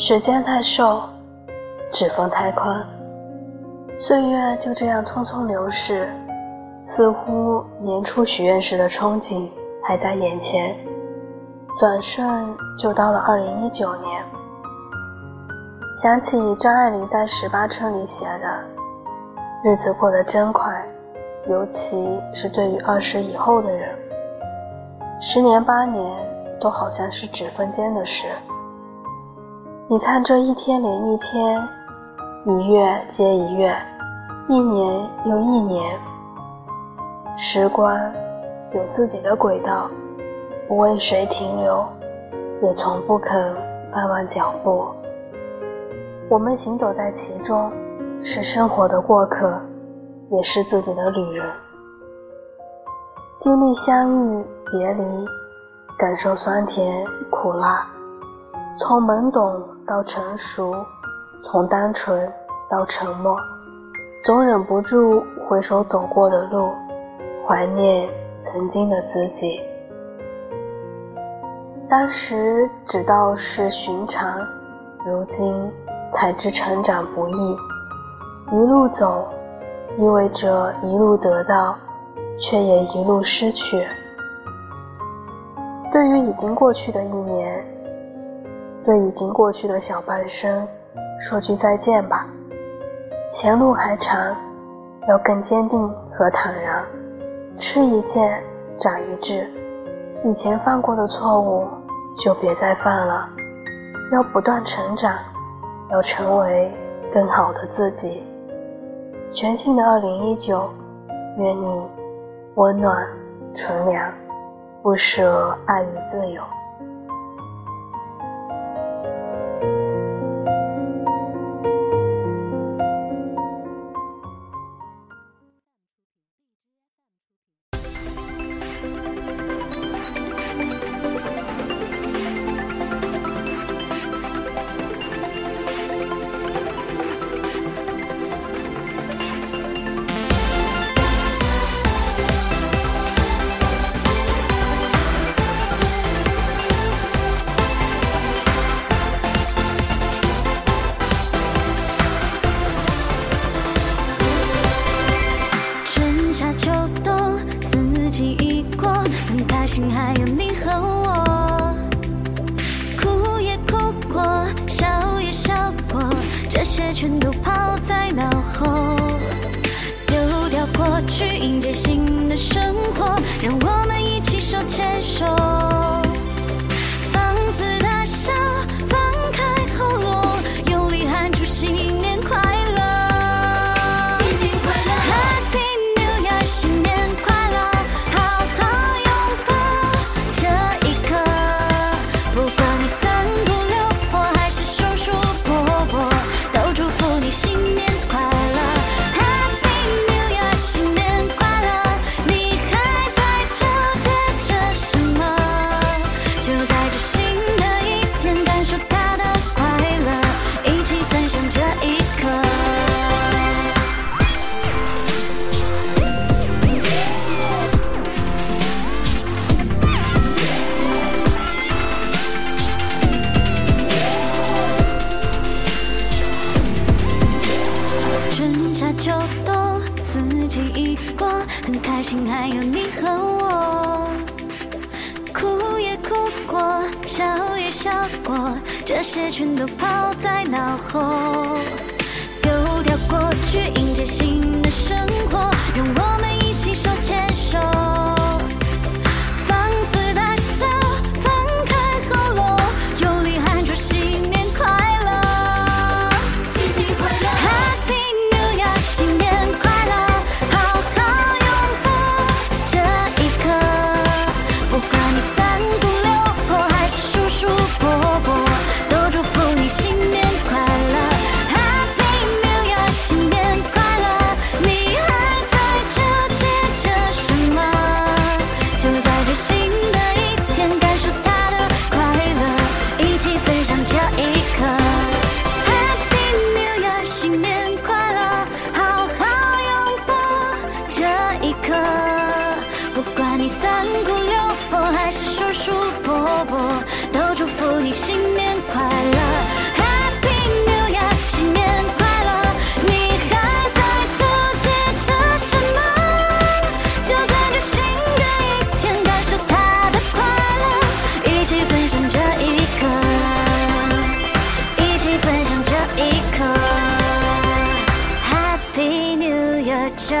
时间太瘦，指缝太宽，岁月就这样匆匆流逝，似乎年初许愿时的憧憬还在眼前，转瞬就到了二零一九年。想起张爱玲在《十八春》里写的：“日子过得真快，尤其是对于二十以后的人，十年八年都好像是指缝间的事。”你看，这一天连一天，一月接一月，一年又一年，时光有自己的轨道，不为谁停留，也从不肯放慢脚步。我们行走在其中，是生活的过客，也是自己的旅人。经历相遇别离，感受酸甜苦辣，从懵懂。到成熟，从单纯到沉默，总忍不住回首走过的路，怀念曾经的自己。当时只道是寻常，如今才知成长不易。一路走，意味着一路得到，却也一路失去。对于已经过去的一年。对已经过去的小半生，说句再见吧。前路还长，要更坚定和坦然。吃一堑，长一智。以前犯过的错误，就别再犯了。要不断成长，要成为更好的自己。全新的二零一九，愿你温暖纯良，不舍爱与自由。还有你和我。哭也哭过笑也笑过这些全都抛在脑后。丢掉过去迎接新的生活让我们一起手牵手。很开心还有你和我，哭也哭过，笑也笑过，这些全都抛在脑后，新年快乐，好好拥抱这一刻，不管你三姑六婆还是叔叔伯伯，都祝福你新年快乐。这